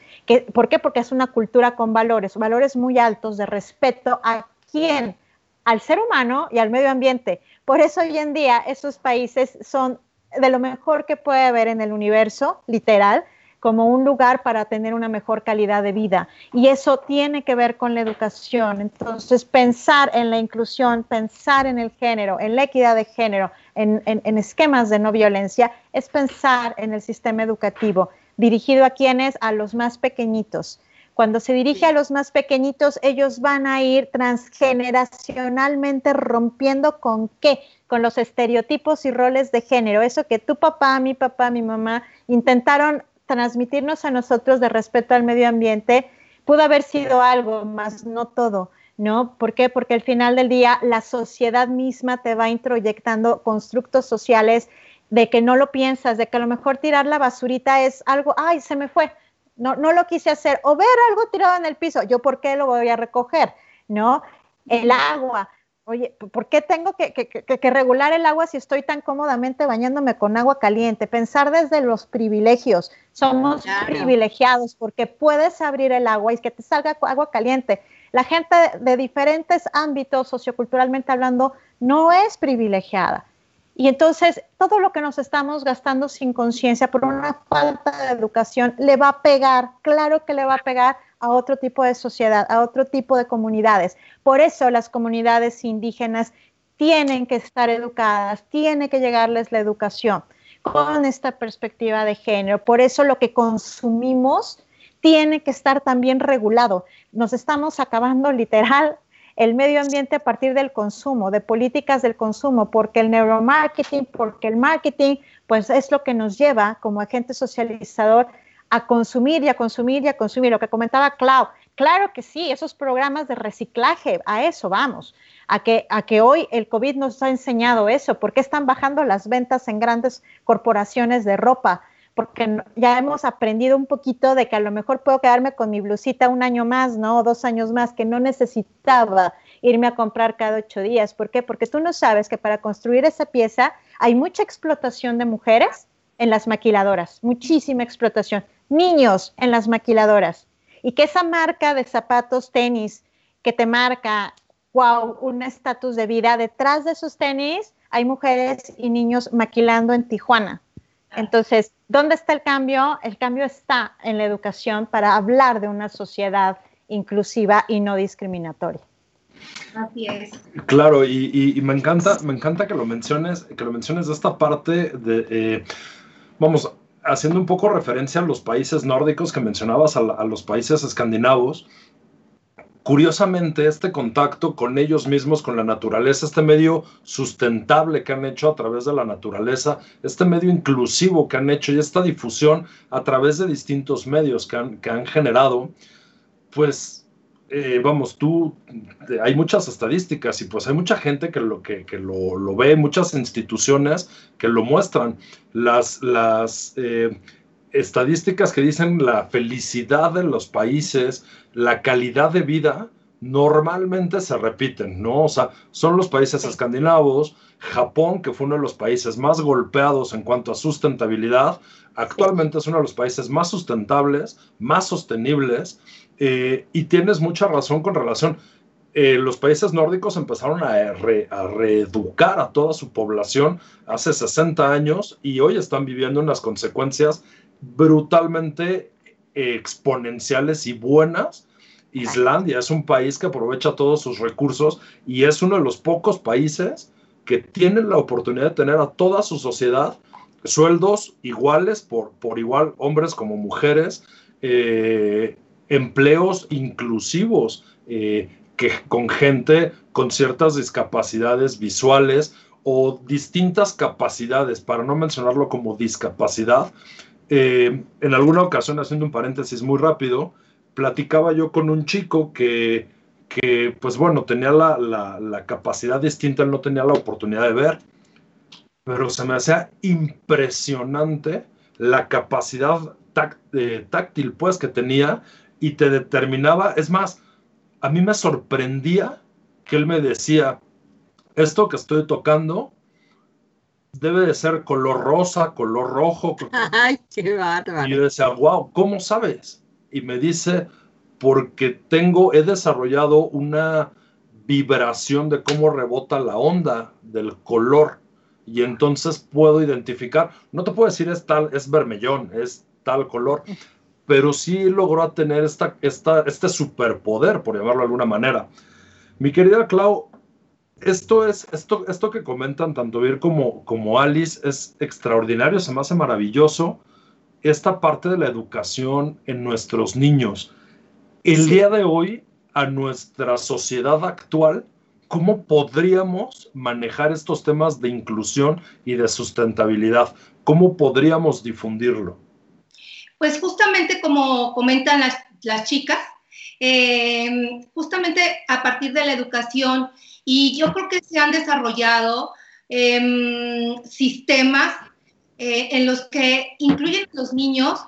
¿Por qué? Porque es una cultura con valores, valores muy altos de respeto a quién, al ser humano y al medio ambiente. Por eso hoy en día esos países son de lo mejor que puede haber en el universo, literal, como un lugar para tener una mejor calidad de vida. Y eso tiene que ver con la educación. Entonces, pensar en la inclusión, pensar en el género, en la equidad de género, en, esquemas de no violencia, es pensar en el sistema educativo dirigido a quienes, a los más pequeñitos. Cuando se dirige a los más pequeñitos, ellos van a ir transgeneracionalmente rompiendo con qué? Con los estereotipos y roles de género. Eso que tu papá, mi papá, mi mamá intentaron transmitirnos a nosotros de respeto al medio ambiente pudo haber sido algo, más no todo. ¿no? ¿Por qué? Porque al final del día la sociedad misma te va introyectando constructos sociales de que no lo piensas, de que a lo mejor tirar la basurita es algo, ay, se me fue, no, no lo quise hacer, o ver algo tirado en el piso, yo por qué lo voy a recoger, ¿no? El agua, oye, ¿por qué tengo que, que, regular el agua si estoy tan cómodamente bañándome con agua caliente? Pensar desde los privilegios, somos privilegiados porque puedes abrir el agua y que te salga agua caliente. La gente de diferentes ámbitos, socioculturalmente hablando, no es privilegiada. Y entonces todo lo que nos estamos gastando sin conciencia por una falta de educación le va a pegar, claro que le va a pegar a otro tipo de sociedad, a otro tipo de comunidades. Por eso las comunidades indígenas tienen que estar educadas, tiene que llegarles la educación con esta perspectiva de género. Por eso lo que consumimos tiene que estar también regulado. Nos estamos acabando literal el medio ambiente a partir del consumo, de políticas del consumo, porque el neuromarketing, porque el marketing, pues es lo que nos lleva como agente socializador a consumir y a consumir y a consumir. Lo que comentaba Clau, claro que sí, esos programas de reciclaje, a eso vamos, a que, a que hoy el COVID nos ha enseñado eso, porque están bajando las ventas en grandes corporaciones de ropa, porque ya hemos aprendido un poquito de que a lo mejor puedo quedarme con mi blusita un año más, ¿no? O dos años más, que no necesitaba irme a comprar cada ocho días. ¿Por qué? Porque tú no sabes que para construir esa pieza hay mucha explotación de mujeres en las maquiladoras, muchísima explotación. Niños en las maquiladoras. Y que esa marca de zapatos, tenis, que te marca, wow, un estatus de vida, detrás de esos tenis hay mujeres y niños maquilando en Tijuana. Entonces, ¿Dónde está el cambio? El cambio está en la educación para hablar de una sociedad inclusiva y no discriminatoria. Así es. Claro, y, me encanta, me encanta que lo menciones, que lo menciones de esta parte de, eh, vamos, haciendo un poco referencia a los países nórdicos que mencionabas, a los países escandinavos curiosamente este contacto con ellos mismos, con la naturaleza, este medio sustentable que han hecho a través de la naturaleza, este medio inclusivo que han hecho y esta difusión a través de distintos medios que han, generado, pues eh, vamos, tú, hay muchas estadísticas y pues hay mucha gente que lo, que, lo, ve, muchas instituciones que lo muestran. Las, las eh, estadísticas que dicen la felicidad de los países, la calidad de vida, normalmente se repiten, ¿no? O sea, son los países escandinavos, Japón, que fue uno de los países más golpeados en cuanto a sustentabilidad, actualmente es uno de los países más sustentables, más sostenibles, eh, y tienes mucha razón con relación. Eh, los países nórdicos empezaron a, a, reeducar a toda su población hace 60 años y hoy están viviendo unas consecuencias brutalmente exponenciales y buenas. Islandia es un país que aprovecha todos sus recursos y es uno de los pocos países que tienen la oportunidad de tener a toda su sociedad sueldos iguales por, por igual hombres como mujeres, eh, empleos inclusivos eh, que con gente con ciertas discapacidades visuales o distintas capacidades, para no mencionarlo como discapacidad, eh, en alguna ocasión, haciendo un paréntesis muy rápido, platicaba yo con un chico que, que pues bueno, tenía la, la, capacidad distinta, él no tenía la oportunidad de ver, pero se me hacía impresionante la capacidad eh, táctil pues que tenía y te determinaba, es más, a mí me sorprendía que él me decía, esto que estoy tocando debe de ser color rosa, color rojo. Ay, qué bárbaro. Y yo decía, wow, ¿cómo sabes? Y me dice, porque tengo, he desarrollado una vibración de cómo rebota la onda del color y entonces puedo identificar, no te puedo decir es tal, es vermellón, es tal color, pero sí logró tener esta, esta, este superpoder, por llamarlo de alguna manera. Mi querida Clau, esto es, esto, esto que comentan tanto Vir como, como Alice es extraordinario, se me hace maravilloso esta parte de la educación en nuestros niños. El día de hoy, a nuestra sociedad actual, ¿cómo podríamos manejar estos temas de inclusión y de sustentabilidad? ¿Cómo podríamos difundirlo? Pues justamente como comentan las, las chicas, eh, justamente a partir de la educación, y yo creo que se han desarrollado em, sistemas eh, en los que incluyen a los niños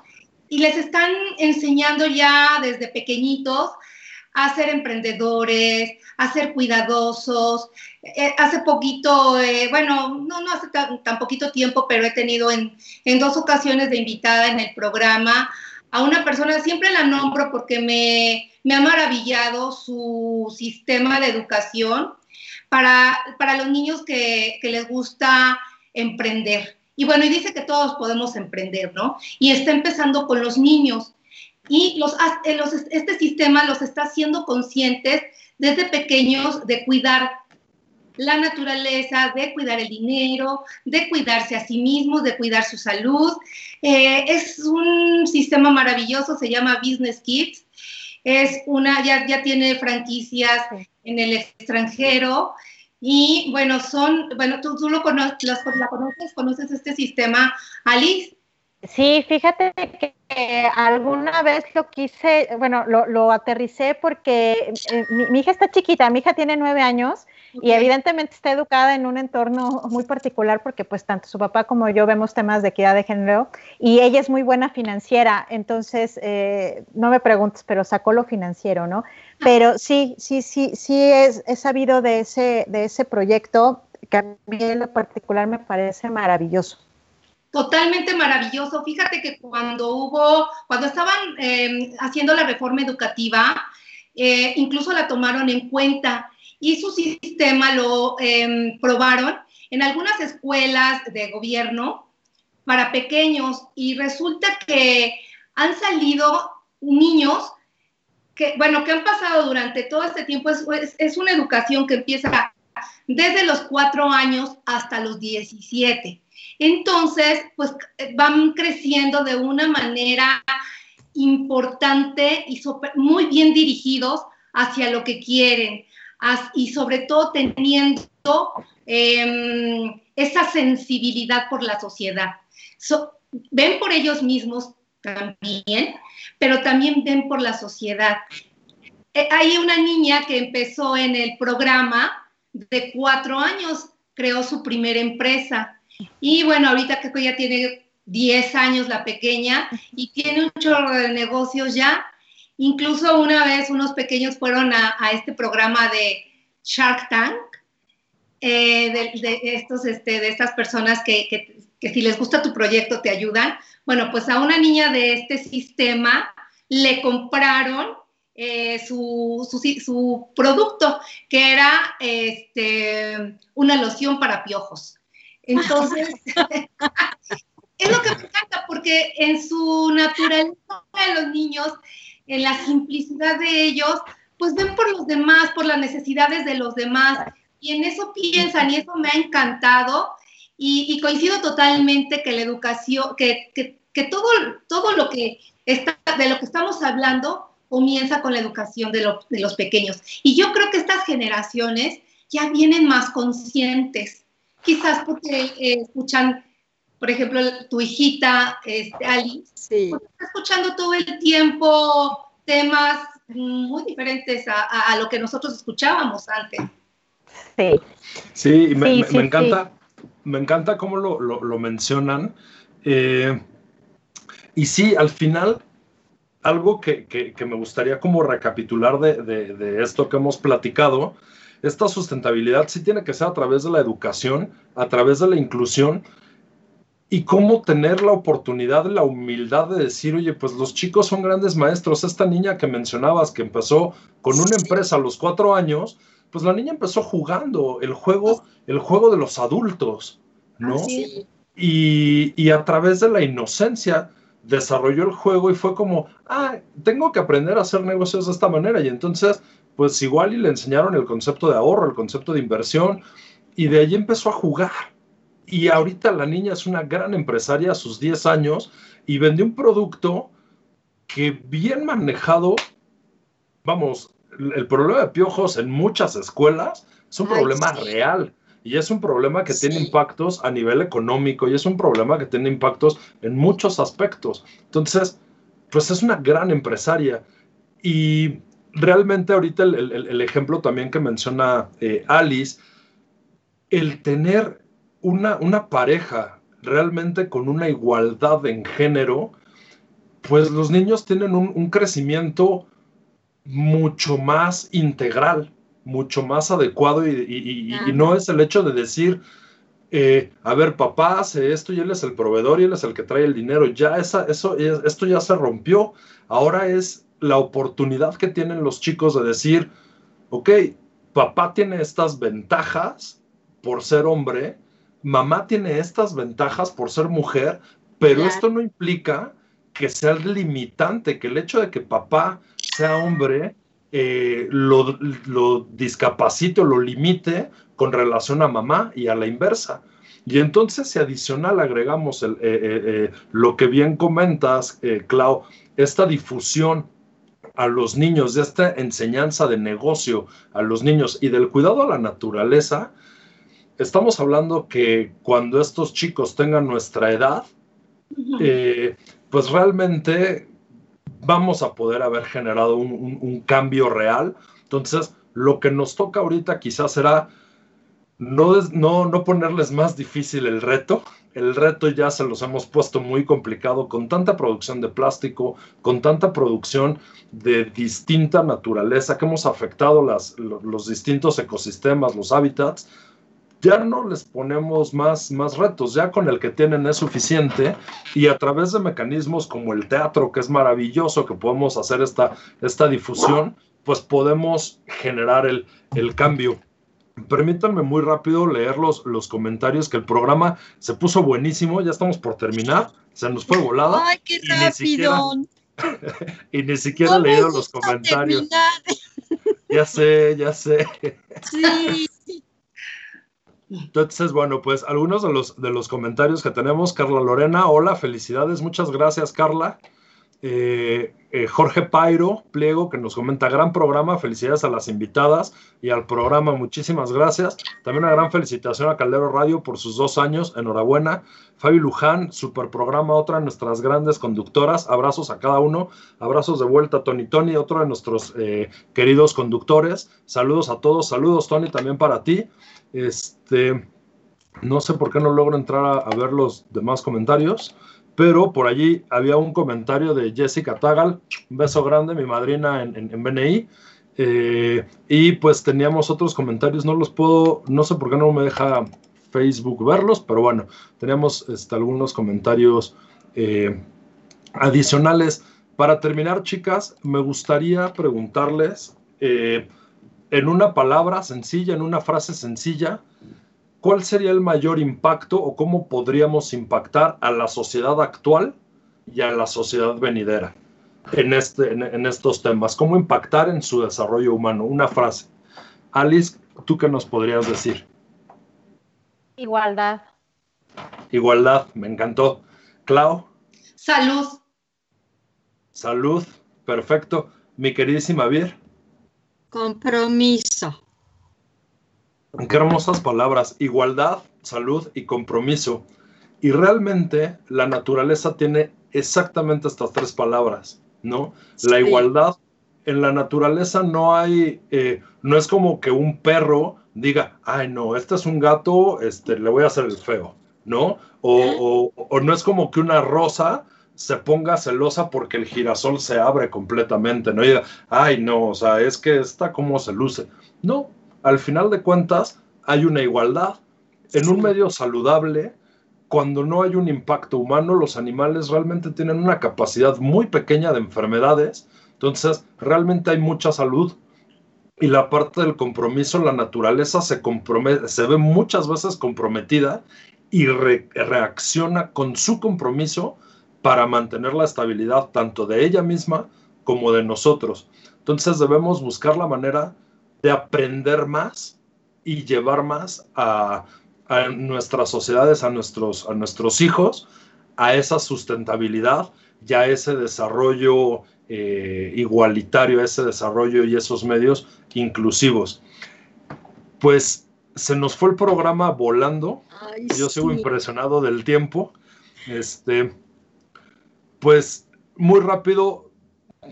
y les están enseñando ya desde pequeñitos a ser emprendedores, a ser cuidadosos. Eh, hace poquito, bueno, no, no hace tan, poquito tiempo, pero he tenido en, en dos ocasiones de invitada en el programa a una persona, siempre la nombro porque me, me ha maravillado su sistema de educación para, para los niños que, que, les gusta emprender. Y bueno, y dice que todos podemos emprender, ¿no? Y está empezando con los niños. Y los, eh, los, este sistema los está haciendo conscientes desde pequeños de cuidar la naturaleza, de cuidar el dinero, de cuidarse a sí mismos, de cuidar su salud. Eh, es un sistema maravilloso, se llama Business Kids. Es una, ya, ya tiene franquicias en el extranjero. Y bueno, son, bueno, tú, tú lo conoces, la conoces, conoces este sistema, Alice. Sí, fíjate que alguna vez lo quise, bueno, lo, lo aterricé porque eh, mi, mi, hija está chiquita, mi hija tiene nueve años y evidentemente está educada en un entorno muy particular porque pues tanto su papá como yo vemos temas de equidad de género y ella es muy buena financiera, entonces eh, no me preguntes, pero sacó lo financiero, ¿no? Pero sí, sí, sí, sí es, he sabido de ese, de ese proyecto que a mí en lo particular me parece maravilloso. Totalmente maravilloso. Fíjate que cuando hubo, cuando estaban eh, haciendo la reforma educativa, eh, incluso la tomaron en cuenta y su sistema lo em, probaron en algunas escuelas de gobierno para pequeños y resulta que han salido niños que, bueno, que han pasado durante todo este tiempo, es, es una educación que empieza desde los cuatro años hasta los 17. Entonces, pues van creciendo de una manera importante y muy bien dirigidos hacia lo que quieren y sobre todo teniendo em, esa sensibilidad por la sociedad. ven por ellos mismos también, pero también ven por la sociedad. Eh, hay una niña que empezó en el programa de cuatro años, creó su primera empresa. Y bueno, ahorita que ya tiene 10 años la pequeña y tiene un chorro de negocios ya Incluso una vez unos pequeños fueron a, este programa de Shark Tank, eh, de, estos, este, de estas personas que, si les gusta tu proyecto te ayudan. Bueno, pues a una niña de este sistema le compraron eh, su, su, producto, que era este, una loción para piojos. Entonces, es lo que me encanta, porque en su naturaleza de los niños en la simplicidad de ellos, pues ven por los demás, por las necesidades de los demás. Y en eso piensan, y eso me ha encantado. Y, coincido totalmente que la educación, que, que, todo, todo lo que está, de lo que estamos hablando comienza con la educación de, de los pequeños. Y yo creo que estas generaciones ya vienen más conscientes, quizás porque eh, escuchan por ejemplo, tu hijita, este, Ali, sí. Pues, está escuchando todo el tiempo temas muy diferentes a, lo que nosotros escuchábamos antes. Sí. Sí, me, encanta, me encanta cómo lo, mencionan. Eh, y sí, al final, algo que, me gustaría como recapitular de, de, esto que hemos platicado, esta sustentabilidad sí tiene que ser a través de la educación, a través de la inclusión, y cómo tener la oportunidad, la humildad de decir, oye, pues los chicos son grandes maestros. Esta niña que mencionabas que empezó con una empresa a los cuatro años, pues la niña empezó jugando el juego, el juego de los adultos, ¿no? Y, y a través de la inocencia desarrolló el juego y fue como, ah, tengo que aprender a hacer negocios de esta manera. Y entonces, pues igual y le enseñaron el concepto de ahorro, el concepto de inversión, y de ahí empezó a jugar y ahorita la niña es una gran empresaria a sus 10 años y vende un producto que bien manejado, vamos, el problema de piojos en muchas escuelas es un problema real. y es un problema que tiene impactos a nivel económico y es un problema que tiene impactos en muchos aspectos. Entonces, pues es una gran empresaria y realmente ahorita el, ejemplo también que menciona eh, Alice, el tener una, una pareja realmente con una igualdad en género, pues los niños tienen un, crecimiento mucho más integral, mucho más adecuado y, no es el hecho de decir, eh, a ver, papá hace esto y él es el proveedor y él es el que trae el dinero. Ya esa, eso, esto ya se rompió. Ahora es la oportunidad que tienen los chicos de decir, ok, papá tiene estas ventajas por ser hombre, mamá tiene estas ventajas por ser mujer, pero esto no implica que sea limitante, que el hecho de que papá sea hombre eh, lo, lo, discapacite o lo limite con relación a mamá y a la inversa. Y entonces, si adicional agregamos el, eh, eh, lo que bien comentas, Clau, esta difusión a los niños, de esta enseñanza de negocio a los niños y del cuidado a la naturaleza, estamos hablando que cuando estos chicos tengan nuestra edad, eh, pues realmente vamos a poder haber generado un, cambio real. Entonces, lo que nos toca ahorita quizás será no, no, no ponerles más difícil el reto. El reto ya se los hemos puesto muy complicado con tanta producción de plástico, con tanta producción de distinta naturaleza que hemos afectado los distintos ecosistemas, los hábitats ya no les ponemos más, más retos, ya con el que tienen es suficiente y a través de mecanismos como el teatro, que es maravilloso que podemos hacer esta, esta difusión, pues podemos generar el, el cambio. Permítanme muy rápido leer los, los, comentarios, que el programa se puso buenísimo, ya estamos por terminar, se nos fue volada. ¡Ay, qué rápido! y ni siquiera he leído los comentarios. Ya sé, ya sé. Sí. Entonces, bueno, pues algunos de los, de los comentarios que tenemos, Carla Lorena, hola, felicidades, muchas gracias, Carla. Eh, eh, Jorge Pairo, pliego, que nos comenta, gran programa, felicidades a las invitadas y al programa, muchísimas gracias. También una gran felicitación a Caldero Radio por sus dos años, enhorabuena. Fabi Luján, super programa, otra de nuestras grandes conductoras, abrazos a cada uno, abrazos de vuelta Tony Tony, otro de nuestros eh, queridos conductores, saludos a todos, saludos Tony también para ti. Este, no sé por qué no logro entrar a, ver los demás comentarios, pero por allí había un comentario de Jessica Tagal, un beso grande, mi madrina en, BNI. Eh, y pues teníamos otros comentarios, no los puedo, no sé por qué no me deja Facebook verlos, pero bueno, teníamos este, algunos comentarios eh, adicionales. Para terminar, chicas, me gustaría preguntarles, eh, en una palabra sencilla, en una frase sencilla, ¿cuál sería el mayor impacto o cómo podríamos impactar a la sociedad actual y a la sociedad venidera en, este, en, estos temas? ¿Cómo impactar en su desarrollo humano? Una frase. Alice, ¿tú qué nos podrías decir? Igualdad. Igualdad, me encantó. Clau. Salud. Salud, perfecto. Mi queridísima Vir. Compromiso. Qué hermosas palabras. Igualdad, salud y compromiso. Y realmente la naturaleza tiene exactamente estas tres palabras, ¿no? La igualdad. En la naturaleza no hay, eh, no es como que un perro diga, ay no, este es un gato, este, le voy a hacer el feo, ¿no? O, o no es como que una rosa se ponga celosa porque el girasol se abre completamente, no y diga, ay, no, o sea, es que está como se luce. No, al final de cuentas hay una igualdad. En un medio saludable, cuando no hay un impacto humano, los animales realmente tienen una capacidad muy pequeña de enfermedades, entonces realmente hay mucha salud. Y la parte del compromiso, la naturaleza se, compromete, se ve muchas veces comprometida y reacciona con su compromiso para mantener la estabilidad tanto de ella misma como de nosotros. Entonces debemos buscar la manera de aprender más y llevar más a, nuestras sociedades, a nuestros, a nuestros hijos, a esa sustentabilidad y a ese desarrollo eh, igualitario, a ese desarrollo y esos medios inclusivos. Pues se nos fue el programa volando. Yo sigo impresionado del tiempo. Este, pues muy rápido,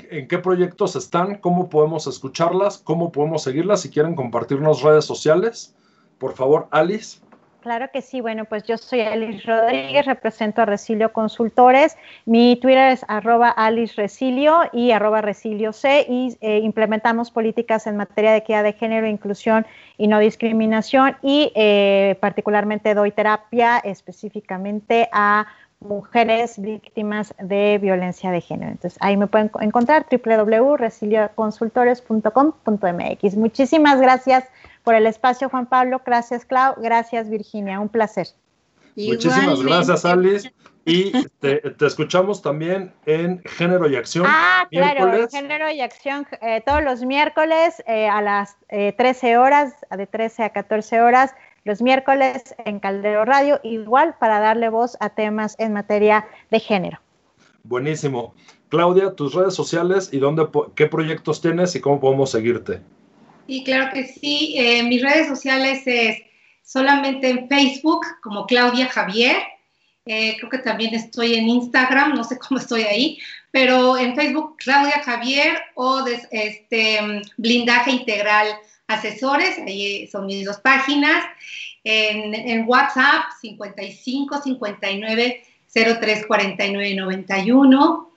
¿en qué proyectos están? ¿Cómo podemos escucharlas? ¿Cómo podemos seguirlas? Si quieren compartirnos redes sociales, por favor, Alice. Claro que sí, bueno, pues yo soy Alice Rodríguez, represento a Resilio Consultores. Mi Twitter es arroba Alice Resilio y arroba Resilio C y eh, implementamos políticas en materia de equidad de género, inclusión y no discriminación y eh, particularmente doy terapia específicamente a mujeres víctimas de violencia de género. Entonces ahí me pueden encontrar www.resilioconsultores.com.mx. Muchísimas gracias por el espacio, Juan Pablo. Gracias, Clau. Gracias, Virginia. Un placer. Muchísimas gracias, Alice. Y te, escuchamos también en Género y Acción. Ah, claro, Género y Acción eh, todos los miércoles eh, a las 13 eh, horas, de 13 a 14 horas, los miércoles en Caldero Radio, igual para darle voz a temas en materia de género. Buenísimo. Claudia, tus redes sociales y dónde, qué proyectos tienes y cómo podemos seguirte. Sí, claro que sí. Eh, mis redes sociales es solamente en Facebook como Claudia Javier. Eh, creo que también estoy en Instagram, no sé cómo estoy ahí, pero en Facebook Claudia Javier o este, Blindaje Integral Asesores, ahí son mis dos páginas. En, en WhatsApp 55 59 03 49 91.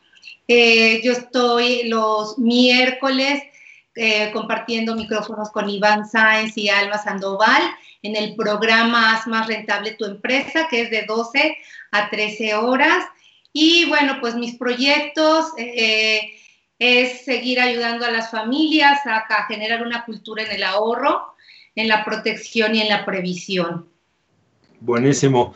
yo estoy los miércoles eh, compartiendo micrófonos con Iván Sáenz y Alma Sandoval en el programa Haz más rentable tu empresa, que es de 12 a 13 horas. Y bueno, pues mis proyectos eh, es seguir ayudando a las familias a, a generar una cultura en el ahorro, en la protección y en la previsión. Buenísimo.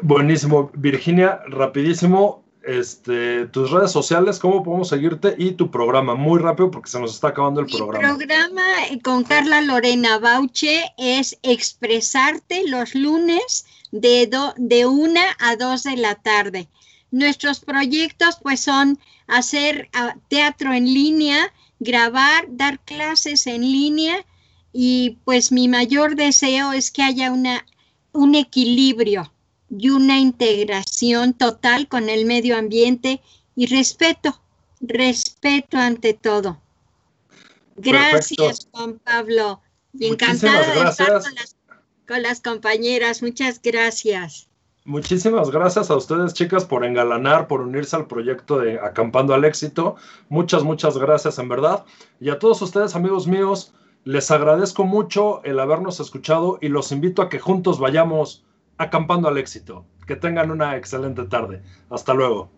Buenísimo. Virginia, rapidísimo, este, tus redes sociales, cómo podemos seguirte y tu programa. Muy rápido porque se nos está acabando el Mi programa. programa con Carla Lorena Bauche es expresarte los lunes de, de una a dos de la tarde. Nuestros proyectos pues son hacer ah, teatro en línea, grabar, dar clases en línea y pues mi mayor deseo es que haya una, un equilibrio y una integración total con el medio ambiente y respeto, respeto ante todo. Gracias, Juan Pablo. Encantada de estar con las, compañeras. Muchas gracias. Muchísimas gracias a ustedes, chicas, por engalanar, por unirse al proyecto de Acampando al Éxito. Muchas, muchas gracias, en verdad. Y a todos ustedes, amigos míos, les agradezco mucho el habernos escuchado y los invito a que juntos vayamos acampando al éxito. Que tengan una excelente tarde. Hasta luego.